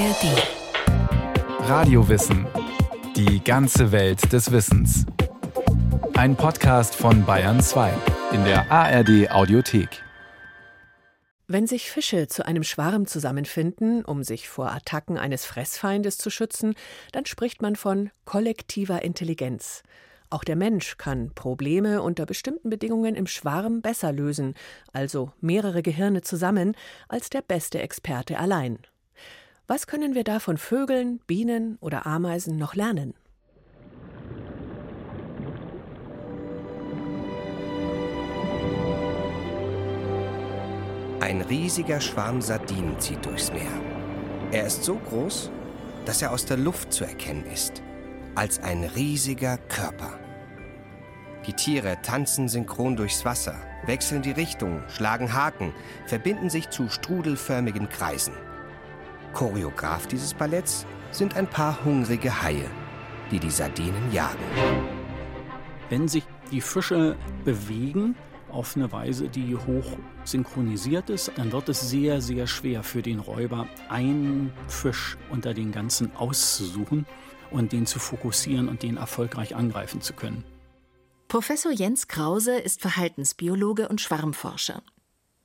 ARD. Radiowissen. Die ganze Welt des Wissens. Ein Podcast von Bayern 2 in der ARD Audiothek. Wenn sich Fische zu einem Schwarm zusammenfinden, um sich vor Attacken eines Fressfeindes zu schützen, dann spricht man von kollektiver Intelligenz. Auch der Mensch kann Probleme unter bestimmten Bedingungen im Schwarm besser lösen, also mehrere Gehirne zusammen, als der beste Experte allein. Was können wir da von Vögeln, Bienen oder Ameisen noch lernen? Ein riesiger Schwarm Sardinen zieht durchs Meer. Er ist so groß, dass er aus der Luft zu erkennen ist, als ein riesiger Körper. Die Tiere tanzen synchron durchs Wasser, wechseln die Richtung, schlagen Haken, verbinden sich zu strudelförmigen Kreisen. Choreograf dieses Balletts sind ein paar hungrige Haie, die die Sardinen jagen. Wenn sich die Fische bewegen, auf eine Weise, die hoch synchronisiert ist, dann wird es sehr, sehr schwer für den Räuber, einen Fisch unter den ganzen auszusuchen und den zu fokussieren und den erfolgreich angreifen zu können. Professor Jens Krause ist Verhaltensbiologe und Schwarmforscher.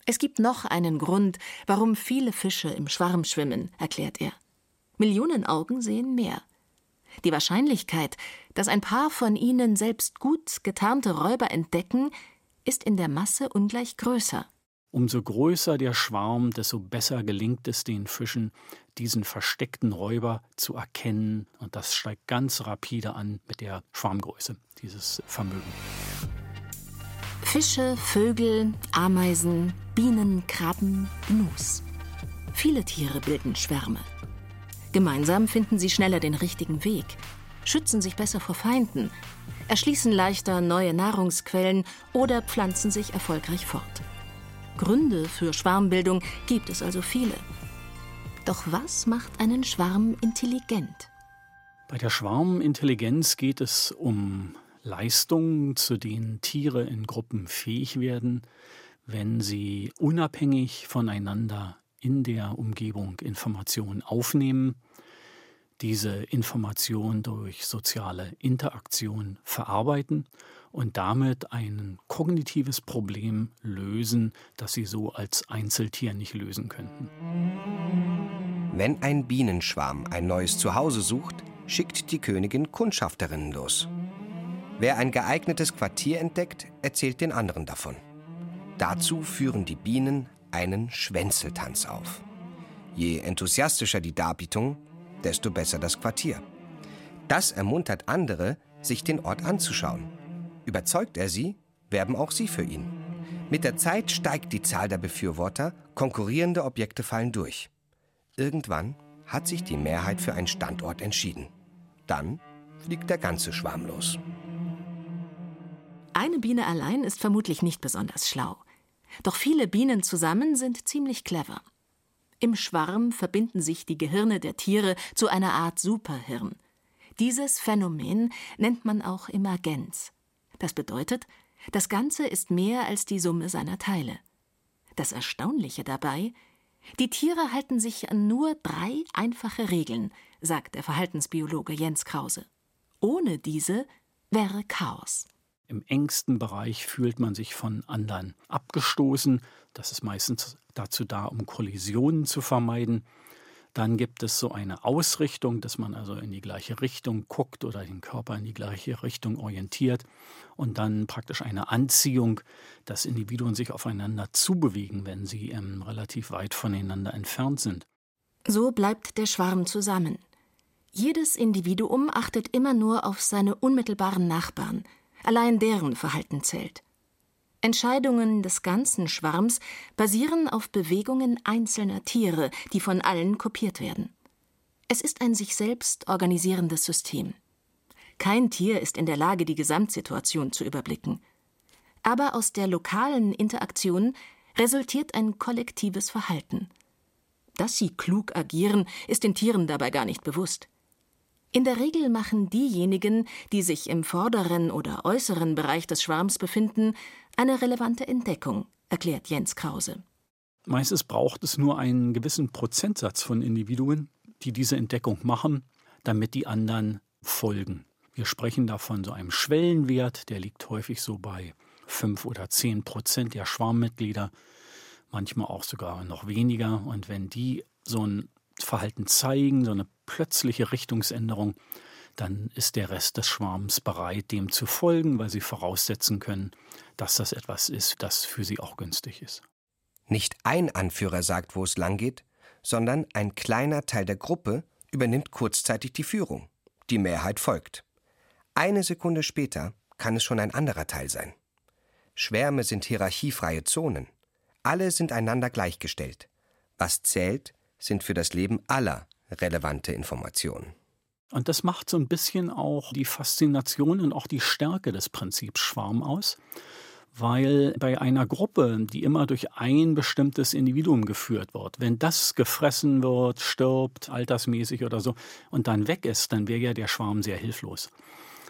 Es gibt noch einen Grund, warum viele Fische im Schwarm schwimmen, erklärt er. Millionen Augen sehen mehr. Die Wahrscheinlichkeit, dass ein paar von ihnen selbst gut getarnte Räuber entdecken, ist in der Masse ungleich größer. Umso größer der Schwarm, desto besser gelingt es den Fischen, diesen versteckten Räuber zu erkennen. Und das steigt ganz rapide an mit der Schwarmgröße, dieses Vermögen. Fische, Vögel, Ameisen, Bienen, Krabben, Gnus. Viele Tiere bilden Schwärme. Gemeinsam finden sie schneller den richtigen Weg, schützen sich besser vor Feinden erschließen leichter neue Nahrungsquellen oder pflanzen sich erfolgreich fort. Gründe für Schwarmbildung gibt es also viele. Doch was macht einen Schwarm intelligent? Bei der Schwarmintelligenz geht es um Leistungen, zu denen Tiere in Gruppen fähig werden, wenn sie unabhängig voneinander in der Umgebung Informationen aufnehmen diese Information durch soziale Interaktion verarbeiten und damit ein kognitives Problem lösen, das sie so als Einzeltier nicht lösen könnten. Wenn ein Bienenschwarm ein neues Zuhause sucht, schickt die Königin Kundschafterinnen los. Wer ein geeignetes Quartier entdeckt, erzählt den anderen davon. Dazu führen die Bienen einen Schwänzeltanz auf. Je enthusiastischer die Darbietung, desto besser das Quartier. Das ermuntert andere, sich den Ort anzuschauen. Überzeugt er sie, werben auch sie für ihn. Mit der Zeit steigt die Zahl der Befürworter, konkurrierende Objekte fallen durch. Irgendwann hat sich die Mehrheit für einen Standort entschieden. Dann fliegt der ganze Schwarm los. Eine Biene allein ist vermutlich nicht besonders schlau. Doch viele Bienen zusammen sind ziemlich clever. Im Schwarm verbinden sich die Gehirne der Tiere zu einer Art Superhirn. Dieses Phänomen nennt man auch Emergenz. Das bedeutet, das Ganze ist mehr als die Summe seiner Teile. Das Erstaunliche dabei, die Tiere halten sich an nur drei einfache Regeln, sagt der Verhaltensbiologe Jens Krause. Ohne diese wäre Chaos. Im engsten Bereich fühlt man sich von anderen abgestoßen. Das ist meistens dazu da, um Kollisionen zu vermeiden. Dann gibt es so eine Ausrichtung, dass man also in die gleiche Richtung guckt oder den Körper in die gleiche Richtung orientiert. Und dann praktisch eine Anziehung, dass Individuen sich aufeinander zubewegen, wenn sie ähm, relativ weit voneinander entfernt sind. So bleibt der Schwarm zusammen. Jedes Individuum achtet immer nur auf seine unmittelbaren Nachbarn, Allein deren Verhalten zählt. Entscheidungen des ganzen Schwarms basieren auf Bewegungen einzelner Tiere, die von allen kopiert werden. Es ist ein sich selbst organisierendes System. Kein Tier ist in der Lage, die Gesamtsituation zu überblicken. Aber aus der lokalen Interaktion resultiert ein kollektives Verhalten. Dass sie klug agieren, ist den Tieren dabei gar nicht bewusst. In der Regel machen diejenigen, die sich im vorderen oder äußeren Bereich des Schwarms befinden, eine relevante Entdeckung, erklärt Jens Krause. Meistens braucht es nur einen gewissen Prozentsatz von Individuen, die diese Entdeckung machen, damit die anderen folgen. Wir sprechen da von so einem Schwellenwert, der liegt häufig so bei fünf oder zehn Prozent der Schwarmmitglieder, manchmal auch sogar noch weniger. Und wenn die so ein Verhalten zeigen, so eine plötzliche Richtungsänderung, dann ist der Rest des Schwarms bereit, dem zu folgen, weil sie voraussetzen können, dass das etwas ist, das für sie auch günstig ist. Nicht ein Anführer sagt, wo es langgeht, sondern ein kleiner Teil der Gruppe übernimmt kurzzeitig die Führung. Die Mehrheit folgt. Eine Sekunde später kann es schon ein anderer Teil sein. Schwärme sind hierarchiefreie Zonen. Alle sind einander gleichgestellt. Was zählt, sind für das Leben aller relevante Informationen. Und das macht so ein bisschen auch die Faszination und auch die Stärke des Prinzips Schwarm aus, weil bei einer Gruppe, die immer durch ein bestimmtes Individuum geführt wird, wenn das gefressen wird, stirbt, altersmäßig oder so, und dann weg ist, dann wäre ja der Schwarm sehr hilflos.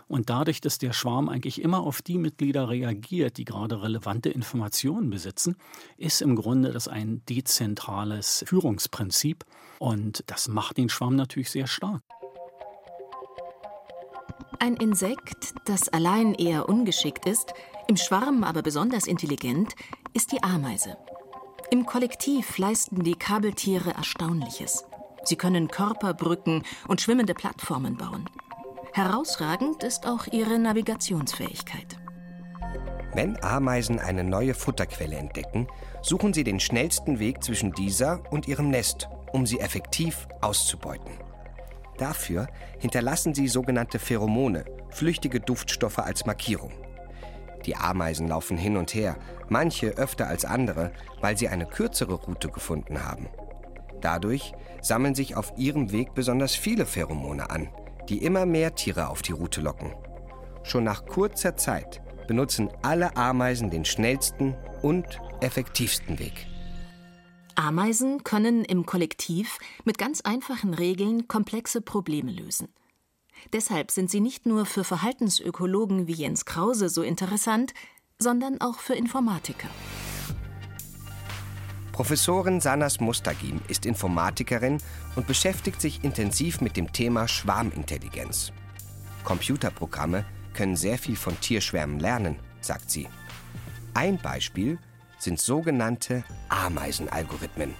Und dadurch, dass der Schwarm eigentlich immer auf die Mitglieder reagiert, die gerade relevante Informationen besitzen, ist im Grunde das ein dezentrales Führungsprinzip. Und das macht den Schwarm natürlich sehr stark. Ein Insekt, das allein eher ungeschickt ist, im Schwarm aber besonders intelligent, ist die Ameise. Im Kollektiv leisten die Kabeltiere Erstaunliches. Sie können Körperbrücken und schwimmende Plattformen bauen. Herausragend ist auch ihre Navigationsfähigkeit. Wenn Ameisen eine neue Futterquelle entdecken, suchen sie den schnellsten Weg zwischen dieser und ihrem Nest, um sie effektiv auszubeuten. Dafür hinterlassen sie sogenannte Pheromone, flüchtige Duftstoffe als Markierung. Die Ameisen laufen hin und her, manche öfter als andere, weil sie eine kürzere Route gefunden haben. Dadurch sammeln sich auf ihrem Weg besonders viele Pheromone an, die immer mehr Tiere auf die Route locken. Schon nach kurzer Zeit benutzen alle Ameisen den schnellsten und effektivsten Weg. Ameisen können im Kollektiv mit ganz einfachen Regeln komplexe Probleme lösen. Deshalb sind sie nicht nur für Verhaltensökologen wie Jens Krause so interessant, sondern auch für Informatiker. Professorin Sanas Mustagim ist Informatikerin und beschäftigt sich intensiv mit dem Thema Schwarmintelligenz. Computerprogramme können sehr viel von Tierschwärmen lernen, sagt sie. Ein Beispiel sind sogenannte Ameisenalgorithmen.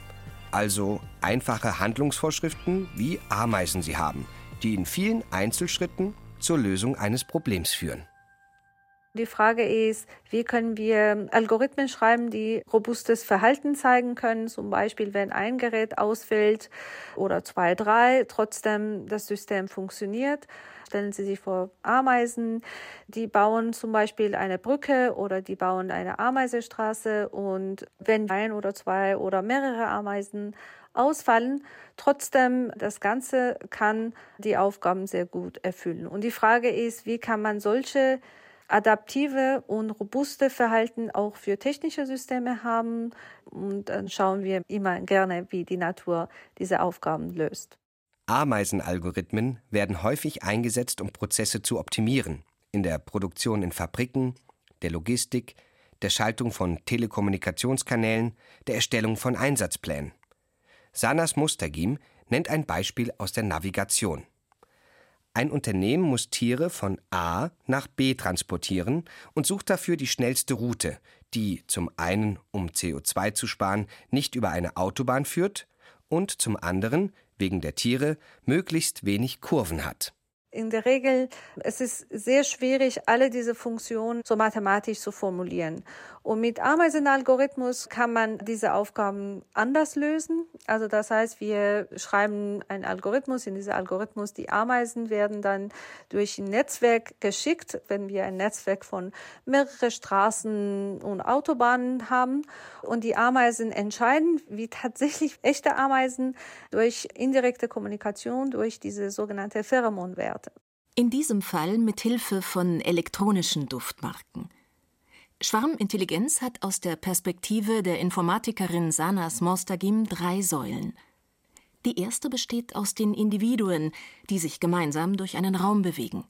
Also einfache Handlungsvorschriften, wie Ameisen sie haben, die in vielen Einzelschritten zur Lösung eines Problems führen. Die Frage ist, wie können wir Algorithmen schreiben, die robustes Verhalten zeigen können, zum Beispiel wenn ein Gerät ausfällt oder zwei, drei, trotzdem das System funktioniert. Stellen Sie sich vor, Ameisen, die bauen zum Beispiel eine Brücke oder die bauen eine Ameisenstraße und wenn ein oder zwei oder mehrere Ameisen ausfallen, trotzdem das Ganze kann die Aufgaben sehr gut erfüllen. Und die Frage ist, wie kann man solche adaptive und robuste Verhalten auch für technische Systeme haben. Und dann schauen wir immer gerne, wie die Natur diese Aufgaben löst. Ameisenalgorithmen werden häufig eingesetzt, um Prozesse zu optimieren. In der Produktion in Fabriken, der Logistik, der Schaltung von Telekommunikationskanälen, der Erstellung von Einsatzplänen. Sanas Mustagim nennt ein Beispiel aus der Navigation. Ein Unternehmen muss Tiere von A nach B transportieren und sucht dafür die schnellste Route, die zum einen, um CO2 zu sparen, nicht über eine Autobahn führt und zum anderen wegen der Tiere möglichst wenig Kurven hat. In der Regel es ist sehr schwierig, alle diese Funktionen so mathematisch zu formulieren. Und mit Ameisenalgorithmus kann man diese Aufgaben anders lösen. Also das heißt, wir schreiben einen Algorithmus. In diesem Algorithmus die Ameisen werden dann durch ein Netzwerk geschickt, wenn wir ein Netzwerk von mehreren Straßen und Autobahnen haben. Und die Ameisen entscheiden, wie tatsächlich echte Ameisen durch indirekte Kommunikation, durch diese sogenannte Pheromonwerte. In diesem Fall mit Hilfe von elektronischen Duftmarken. Schwarmintelligenz hat aus der Perspektive der Informatikerin Sanas Mostagim drei Säulen. Die erste besteht aus den Individuen, die sich gemeinsam durch einen Raum bewegen.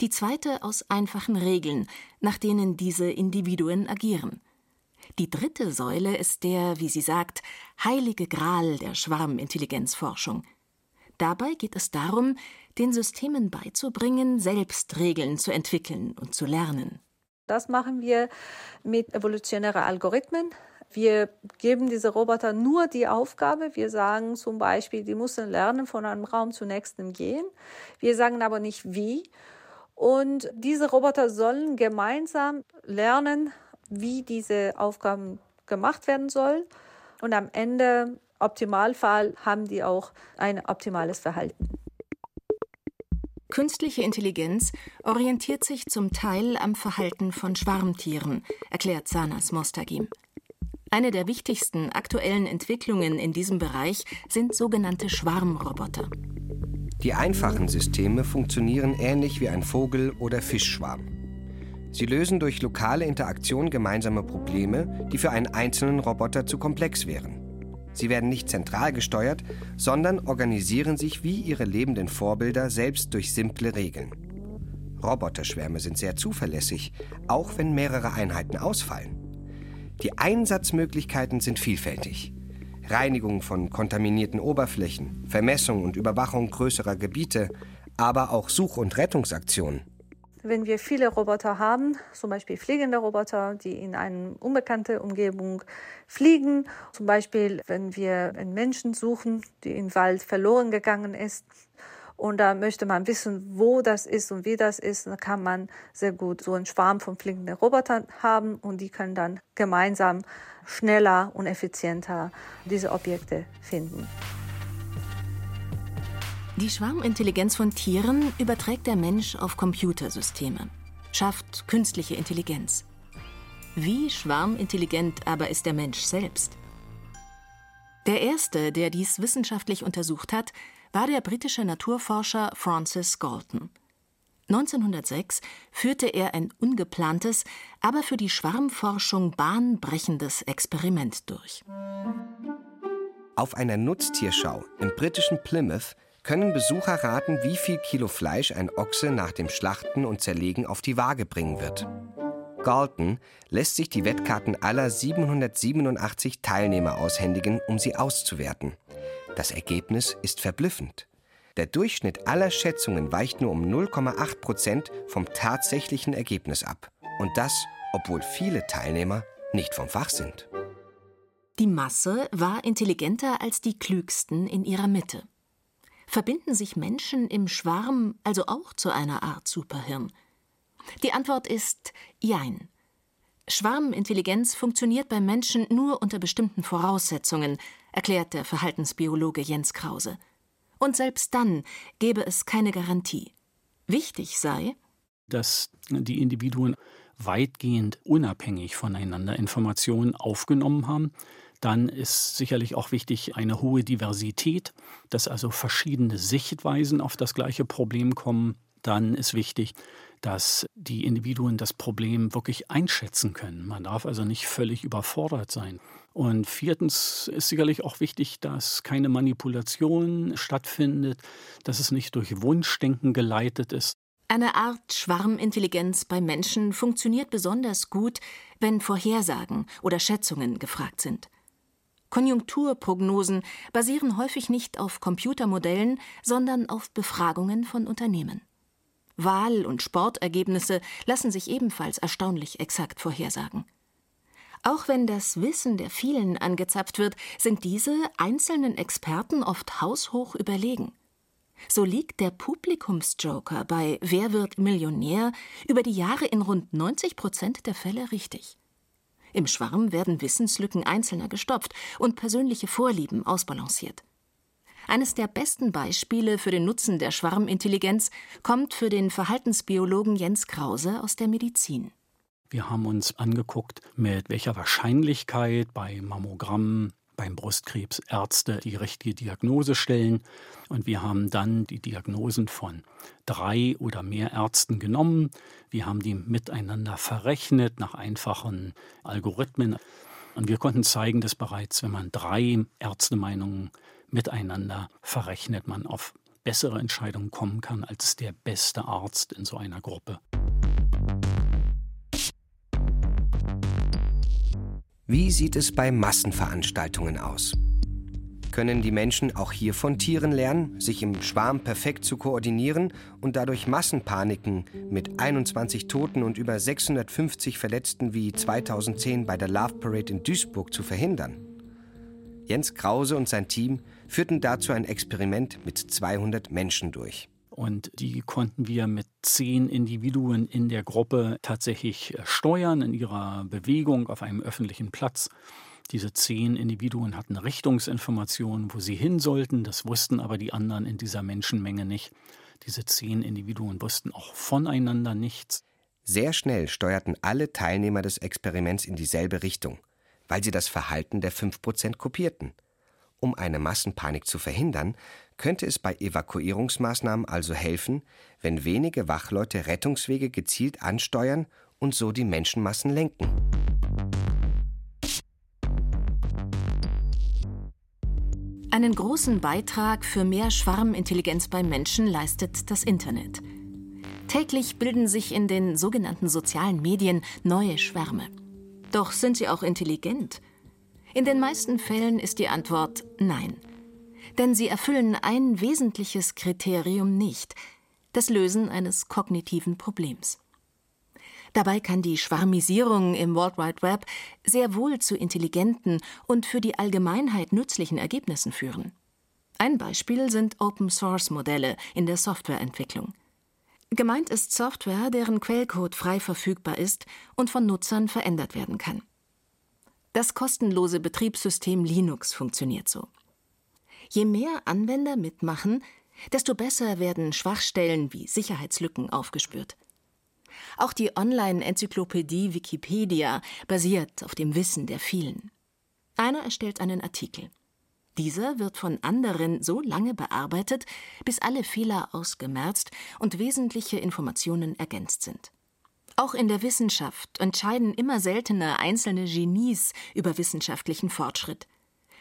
Die zweite aus einfachen Regeln, nach denen diese Individuen agieren. Die dritte Säule ist der, wie sie sagt, heilige Gral der Schwarmintelligenzforschung. Dabei geht es darum, den Systemen beizubringen, selbst Regeln zu entwickeln und zu lernen. Das machen wir mit evolutionären Algorithmen. Wir geben diese Roboter nur die Aufgabe. Wir sagen zum Beispiel, die müssen lernen, von einem Raum zum nächsten gehen. Wir sagen aber nicht wie. Und diese Roboter sollen gemeinsam lernen, wie diese Aufgaben gemacht werden sollen. Und am Ende, Optimalfall, haben die auch ein optimales Verhalten. Künstliche Intelligenz orientiert sich zum Teil am Verhalten von Schwarmtieren, erklärt Sanas Mostagim. Eine der wichtigsten aktuellen Entwicklungen in diesem Bereich sind sogenannte Schwarmroboter. Die einfachen Systeme funktionieren ähnlich wie ein Vogel- oder Fischschwarm. Sie lösen durch lokale Interaktion gemeinsame Probleme, die für einen einzelnen Roboter zu komplex wären. Sie werden nicht zentral gesteuert, sondern organisieren sich wie ihre lebenden Vorbilder selbst durch simple Regeln. Roboterschwärme sind sehr zuverlässig, auch wenn mehrere Einheiten ausfallen. Die Einsatzmöglichkeiten sind vielfältig. Reinigung von kontaminierten Oberflächen, Vermessung und Überwachung größerer Gebiete, aber auch Such- und Rettungsaktionen. Wenn wir viele Roboter haben, zum Beispiel fliegende Roboter, die in eine unbekannte Umgebung fliegen, zum Beispiel wenn wir einen Menschen suchen, der im Wald verloren gegangen ist, und da möchte man wissen, wo das ist und wie das ist, dann kann man sehr gut so einen Schwarm von fliegenden Robotern haben und die können dann gemeinsam schneller und effizienter diese Objekte finden. Die Schwarmintelligenz von Tieren überträgt der Mensch auf Computersysteme, schafft künstliche Intelligenz. Wie schwarmintelligent aber ist der Mensch selbst? Der erste, der dies wissenschaftlich untersucht hat, war der britische Naturforscher Francis Galton. 1906 führte er ein ungeplantes, aber für die Schwarmforschung bahnbrechendes Experiment durch. Auf einer Nutztierschau im britischen Plymouth können Besucher raten, wie viel Kilo Fleisch ein Ochse nach dem Schlachten und Zerlegen auf die Waage bringen wird. Galton lässt sich die Wettkarten aller 787 Teilnehmer aushändigen, um sie auszuwerten. Das Ergebnis ist verblüffend. Der Durchschnitt aller Schätzungen weicht nur um 0,8 Prozent vom tatsächlichen Ergebnis ab. Und das, obwohl viele Teilnehmer nicht vom Fach sind. Die Masse war intelligenter als die Klügsten in ihrer Mitte. Verbinden sich Menschen im Schwarm also auch zu einer Art Superhirn? Die Antwort ist Jein. Schwarmintelligenz funktioniert beim Menschen nur unter bestimmten Voraussetzungen, erklärt der Verhaltensbiologe Jens Krause. Und selbst dann gäbe es keine Garantie. Wichtig sei, dass die Individuen weitgehend unabhängig voneinander Informationen aufgenommen haben. Dann ist sicherlich auch wichtig eine hohe Diversität, dass also verschiedene Sichtweisen auf das gleiche Problem kommen. Dann ist wichtig, dass die Individuen das Problem wirklich einschätzen können. Man darf also nicht völlig überfordert sein. Und viertens ist sicherlich auch wichtig, dass keine Manipulation stattfindet, dass es nicht durch Wunschdenken geleitet ist. Eine Art Schwarmintelligenz bei Menschen funktioniert besonders gut, wenn Vorhersagen oder Schätzungen gefragt sind. Konjunkturprognosen basieren häufig nicht auf Computermodellen, sondern auf Befragungen von Unternehmen. Wahl- und Sportergebnisse lassen sich ebenfalls erstaunlich exakt vorhersagen. Auch wenn das Wissen der vielen angezapft wird, sind diese einzelnen Experten oft haushoch überlegen. So liegt der Publikumsjoker bei Wer wird Millionär über die Jahre in rund 90 Prozent der Fälle richtig. Im Schwarm werden Wissenslücken Einzelner gestopft und persönliche Vorlieben ausbalanciert. Eines der besten Beispiele für den Nutzen der Schwarmintelligenz kommt für den Verhaltensbiologen Jens Krause aus der Medizin. Wir haben uns angeguckt, mit welcher Wahrscheinlichkeit bei Mammogrammen beim Brustkrebs Ärzte die richtige Diagnose stellen. Und wir haben dann die Diagnosen von drei oder mehr Ärzten genommen. Wir haben die miteinander verrechnet nach einfachen Algorithmen. Und wir konnten zeigen, dass bereits, wenn man drei Ärztemeinungen miteinander verrechnet, man auf bessere Entscheidungen kommen kann als der beste Arzt in so einer Gruppe. Wie sieht es bei Massenveranstaltungen aus? Können die Menschen auch hier von Tieren lernen, sich im Schwarm perfekt zu koordinieren und dadurch Massenpaniken mit 21 Toten und über 650 Verletzten wie 2010 bei der Love Parade in Duisburg zu verhindern? Jens Krause und sein Team führten dazu ein Experiment mit 200 Menschen durch. Und die konnten wir mit zehn Individuen in der Gruppe tatsächlich äh, steuern in ihrer Bewegung auf einem öffentlichen Platz. Diese zehn Individuen hatten Richtungsinformationen, wo sie hin sollten. Das wussten aber die anderen in dieser Menschenmenge nicht. Diese zehn Individuen wussten auch voneinander nichts. Sehr schnell steuerten alle Teilnehmer des Experiments in dieselbe Richtung, weil sie das Verhalten der 5% kopierten. Um eine Massenpanik zu verhindern, könnte es bei Evakuierungsmaßnahmen also helfen, wenn wenige Wachleute Rettungswege gezielt ansteuern und so die Menschenmassen lenken. Einen großen Beitrag für mehr Schwarmintelligenz beim Menschen leistet das Internet. Täglich bilden sich in den sogenannten sozialen Medien neue Schwärme. Doch sind sie auch intelligent? In den meisten Fällen ist die Antwort Nein. Denn sie erfüllen ein wesentliches Kriterium nicht das Lösen eines kognitiven Problems. Dabei kann die Schwarmisierung im World Wide Web sehr wohl zu intelligenten und für die Allgemeinheit nützlichen Ergebnissen führen. Ein Beispiel sind Open-Source-Modelle in der Softwareentwicklung. Gemeint ist Software, deren Quellcode frei verfügbar ist und von Nutzern verändert werden kann. Das kostenlose Betriebssystem Linux funktioniert so. Je mehr Anwender mitmachen, desto besser werden Schwachstellen wie Sicherheitslücken aufgespürt. Auch die Online-Enzyklopädie Wikipedia basiert auf dem Wissen der vielen. Einer erstellt einen Artikel. Dieser wird von anderen so lange bearbeitet, bis alle Fehler ausgemerzt und wesentliche Informationen ergänzt sind. Auch in der Wissenschaft entscheiden immer seltener einzelne Genies über wissenschaftlichen Fortschritt.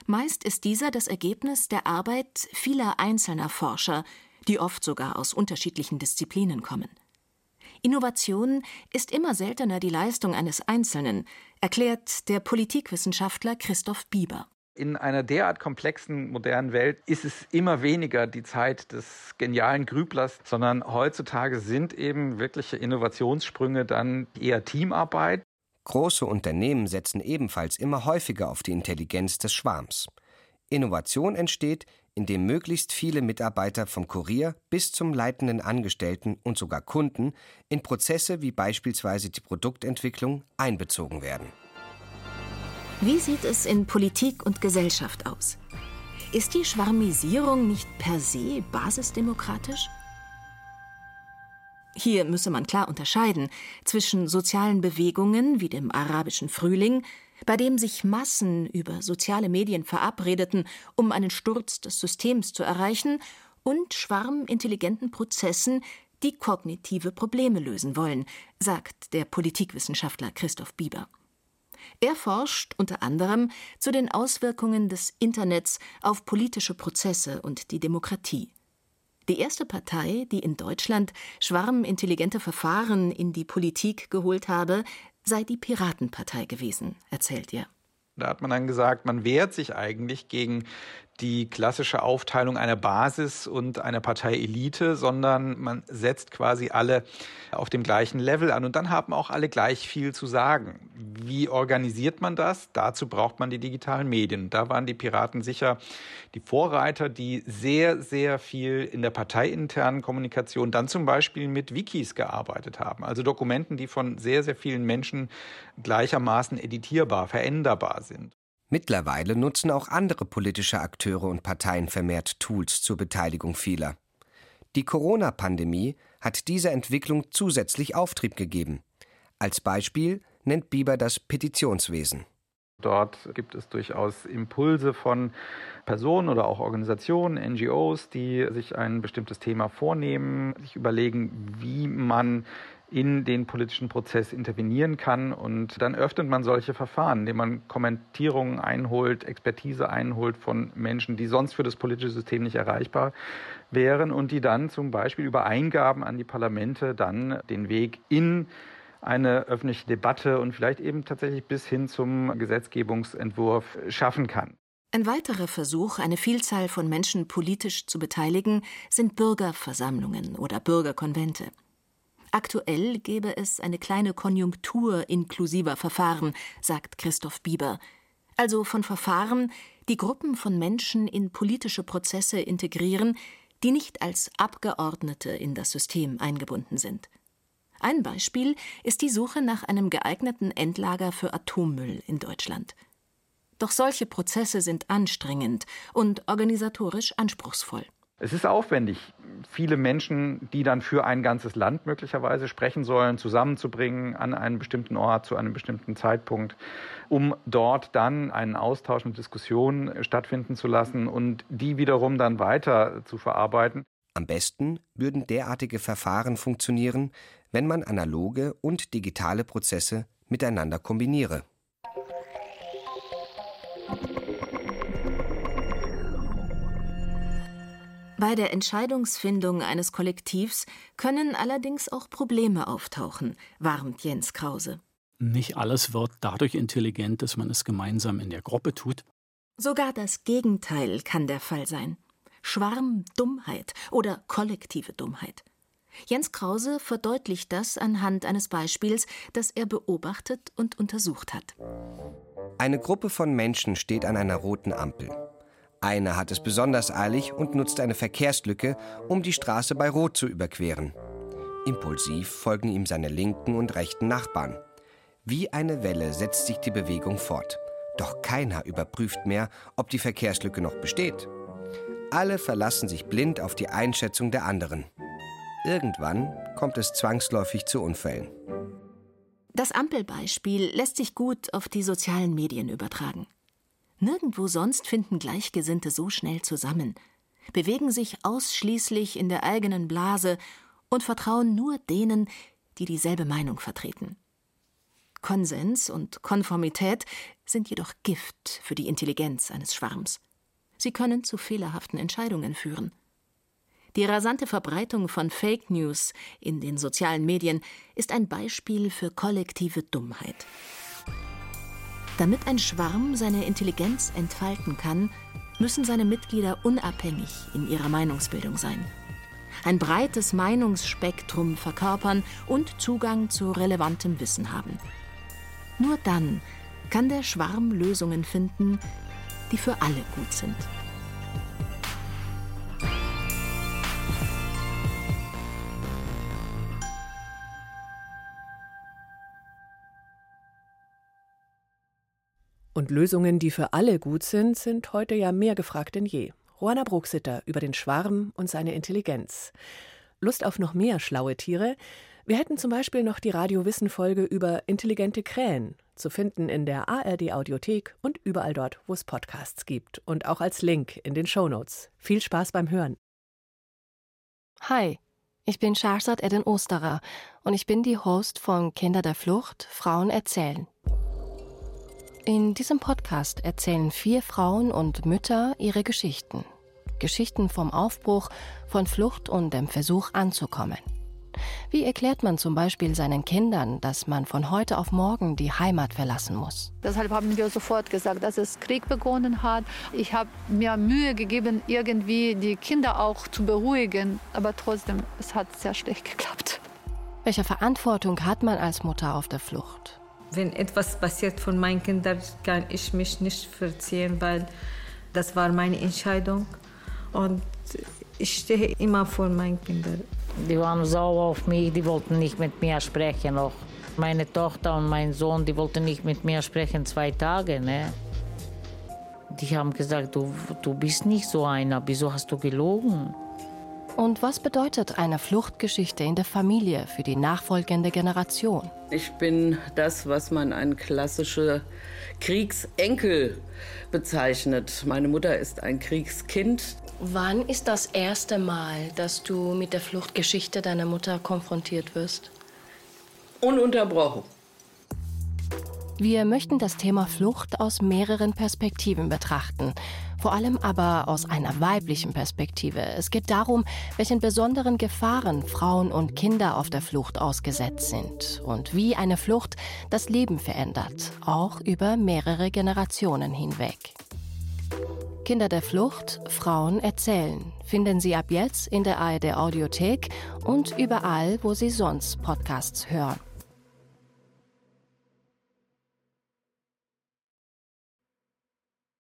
Meist ist dieser das Ergebnis der Arbeit vieler einzelner Forscher, die oft sogar aus unterschiedlichen Disziplinen kommen. Innovation ist immer seltener die Leistung eines Einzelnen, erklärt der Politikwissenschaftler Christoph Bieber. In einer derart komplexen modernen Welt ist es immer weniger die Zeit des genialen Grüblers, sondern heutzutage sind eben wirkliche Innovationssprünge dann eher Teamarbeit. Große Unternehmen setzen ebenfalls immer häufiger auf die Intelligenz des Schwarms. Innovation entsteht, indem möglichst viele Mitarbeiter vom Kurier bis zum leitenden Angestellten und sogar Kunden in Prozesse wie beispielsweise die Produktentwicklung einbezogen werden. Wie sieht es in Politik und Gesellschaft aus? Ist die Schwarmisierung nicht per se basisdemokratisch? Hier müsse man klar unterscheiden zwischen sozialen Bewegungen wie dem arabischen Frühling, bei dem sich Massen über soziale Medien verabredeten, um einen Sturz des Systems zu erreichen, und schwarmintelligenten Prozessen, die kognitive Probleme lösen wollen, sagt der Politikwissenschaftler Christoph Bieber. Er forscht unter anderem zu den Auswirkungen des Internets auf politische Prozesse und die Demokratie. Die erste Partei, die in Deutschland schwarmintelligente Verfahren in die Politik geholt habe, sei die Piratenpartei gewesen, erzählt er. Da hat man dann gesagt, man wehrt sich eigentlich gegen die klassische Aufteilung einer Basis und einer Parteielite, sondern man setzt quasi alle auf dem gleichen Level an und dann haben auch alle gleich viel zu sagen. Wie organisiert man das? Dazu braucht man die digitalen Medien. Da waren die Piraten sicher die Vorreiter, die sehr, sehr viel in der parteiinternen Kommunikation dann zum Beispiel mit Wikis gearbeitet haben, also Dokumenten, die von sehr, sehr vielen Menschen gleichermaßen editierbar, veränderbar sind. Mittlerweile nutzen auch andere politische Akteure und Parteien vermehrt Tools zur Beteiligung vieler. Die Corona-Pandemie hat dieser Entwicklung zusätzlich Auftrieb gegeben. Als Beispiel nennt Bieber das Petitionswesen. Dort gibt es durchaus Impulse von Personen oder auch Organisationen, NGOs, die sich ein bestimmtes Thema vornehmen, sich überlegen, wie man in den politischen Prozess intervenieren kann. Und dann öffnet man solche Verfahren, indem man Kommentierungen einholt, Expertise einholt von Menschen, die sonst für das politische System nicht erreichbar wären und die dann zum Beispiel über Eingaben an die Parlamente dann den Weg in eine öffentliche Debatte und vielleicht eben tatsächlich bis hin zum Gesetzgebungsentwurf schaffen kann. Ein weiterer Versuch, eine Vielzahl von Menschen politisch zu beteiligen, sind Bürgerversammlungen oder Bürgerkonvente. Aktuell gäbe es eine kleine Konjunktur inklusiver Verfahren, sagt Christoph Bieber, also von Verfahren, die Gruppen von Menschen in politische Prozesse integrieren, die nicht als Abgeordnete in das System eingebunden sind. Ein Beispiel ist die Suche nach einem geeigneten Endlager für Atommüll in Deutschland. Doch solche Prozesse sind anstrengend und organisatorisch anspruchsvoll. Es ist aufwendig, viele Menschen, die dann für ein ganzes Land möglicherweise sprechen sollen, zusammenzubringen an einem bestimmten Ort zu einem bestimmten Zeitpunkt, um dort dann einen Austausch und Diskussion stattfinden zu lassen und die wiederum dann weiter zu verarbeiten. Am besten würden derartige Verfahren funktionieren, wenn man analoge und digitale Prozesse miteinander kombiniere. Bei der Entscheidungsfindung eines Kollektivs können allerdings auch Probleme auftauchen, warnt Jens Krause. Nicht alles wird dadurch intelligent, dass man es gemeinsam in der Gruppe tut. Sogar das Gegenteil kann der Fall sein. Schwarmdummheit oder kollektive Dummheit. Jens Krause verdeutlicht das anhand eines Beispiels, das er beobachtet und untersucht hat. Eine Gruppe von Menschen steht an einer roten Ampel. Einer hat es besonders eilig und nutzt eine Verkehrslücke, um die Straße bei Rot zu überqueren. Impulsiv folgen ihm seine linken und rechten Nachbarn. Wie eine Welle setzt sich die Bewegung fort. Doch keiner überprüft mehr, ob die Verkehrslücke noch besteht. Alle verlassen sich blind auf die Einschätzung der anderen. Irgendwann kommt es zwangsläufig zu Unfällen. Das Ampelbeispiel lässt sich gut auf die sozialen Medien übertragen. Nirgendwo sonst finden Gleichgesinnte so schnell zusammen, bewegen sich ausschließlich in der eigenen Blase und vertrauen nur denen, die dieselbe Meinung vertreten. Konsens und Konformität sind jedoch Gift für die Intelligenz eines Schwarms. Sie können zu fehlerhaften Entscheidungen führen. Die rasante Verbreitung von Fake News in den sozialen Medien ist ein Beispiel für kollektive Dummheit. Damit ein Schwarm seine Intelligenz entfalten kann, müssen seine Mitglieder unabhängig in ihrer Meinungsbildung sein. Ein breites Meinungsspektrum verkörpern und Zugang zu relevantem Wissen haben. Nur dann kann der Schwarm Lösungen finden, die für alle gut sind. Und Lösungen, die für alle gut sind, sind heute ja mehr gefragt denn je. Juana Bruxitter über den Schwarm und seine Intelligenz. Lust auf noch mehr schlaue Tiere? Wir hätten zum Beispiel noch die Radio-Wissen-Folge über intelligente Krähen, zu finden in der ARD-Audiothek und überall dort, wo es Podcasts gibt und auch als Link in den Shownotes. Viel Spaß beim Hören. Hi, ich bin Shahrzad Eden Osterer und ich bin die Host von Kinder der Flucht, Frauen erzählen. In diesem Podcast erzählen vier Frauen und Mütter ihre Geschichten. Geschichten vom Aufbruch, von Flucht und dem Versuch anzukommen. Wie erklärt man zum Beispiel seinen Kindern, dass man von heute auf morgen die Heimat verlassen muss? Deshalb haben wir sofort gesagt, dass es Krieg begonnen hat. Ich habe mir Mühe gegeben, irgendwie die Kinder auch zu beruhigen. Aber trotzdem, es hat sehr schlecht geklappt. Welche Verantwortung hat man als Mutter auf der Flucht? Wenn etwas passiert von meinen Kindern, kann ich mich nicht verziehen, weil das war meine Entscheidung. Und ich stehe immer vor meinen Kindern. Die waren sauer auf mich, die wollten nicht mit mir sprechen noch. Meine Tochter und mein Sohn, die wollten nicht mit mir sprechen zwei Tage. Ne? Die haben gesagt, du, du bist nicht so einer, wieso hast du gelogen? Und was bedeutet eine Fluchtgeschichte in der Familie für die nachfolgende Generation? Ich bin das, was man ein klassischer Kriegsenkel bezeichnet. Meine Mutter ist ein Kriegskind. Wann ist das erste Mal, dass du mit der Fluchtgeschichte deiner Mutter konfrontiert wirst? Ununterbrochen. Wir möchten das Thema Flucht aus mehreren Perspektiven betrachten, vor allem aber aus einer weiblichen Perspektive. Es geht darum, welchen besonderen Gefahren Frauen und Kinder auf der Flucht ausgesetzt sind und wie eine Flucht das Leben verändert, auch über mehrere Generationen hinweg. Kinder der Flucht, Frauen erzählen. Finden Sie ab jetzt in der ARD Audiothek und überall, wo Sie sonst Podcasts hören.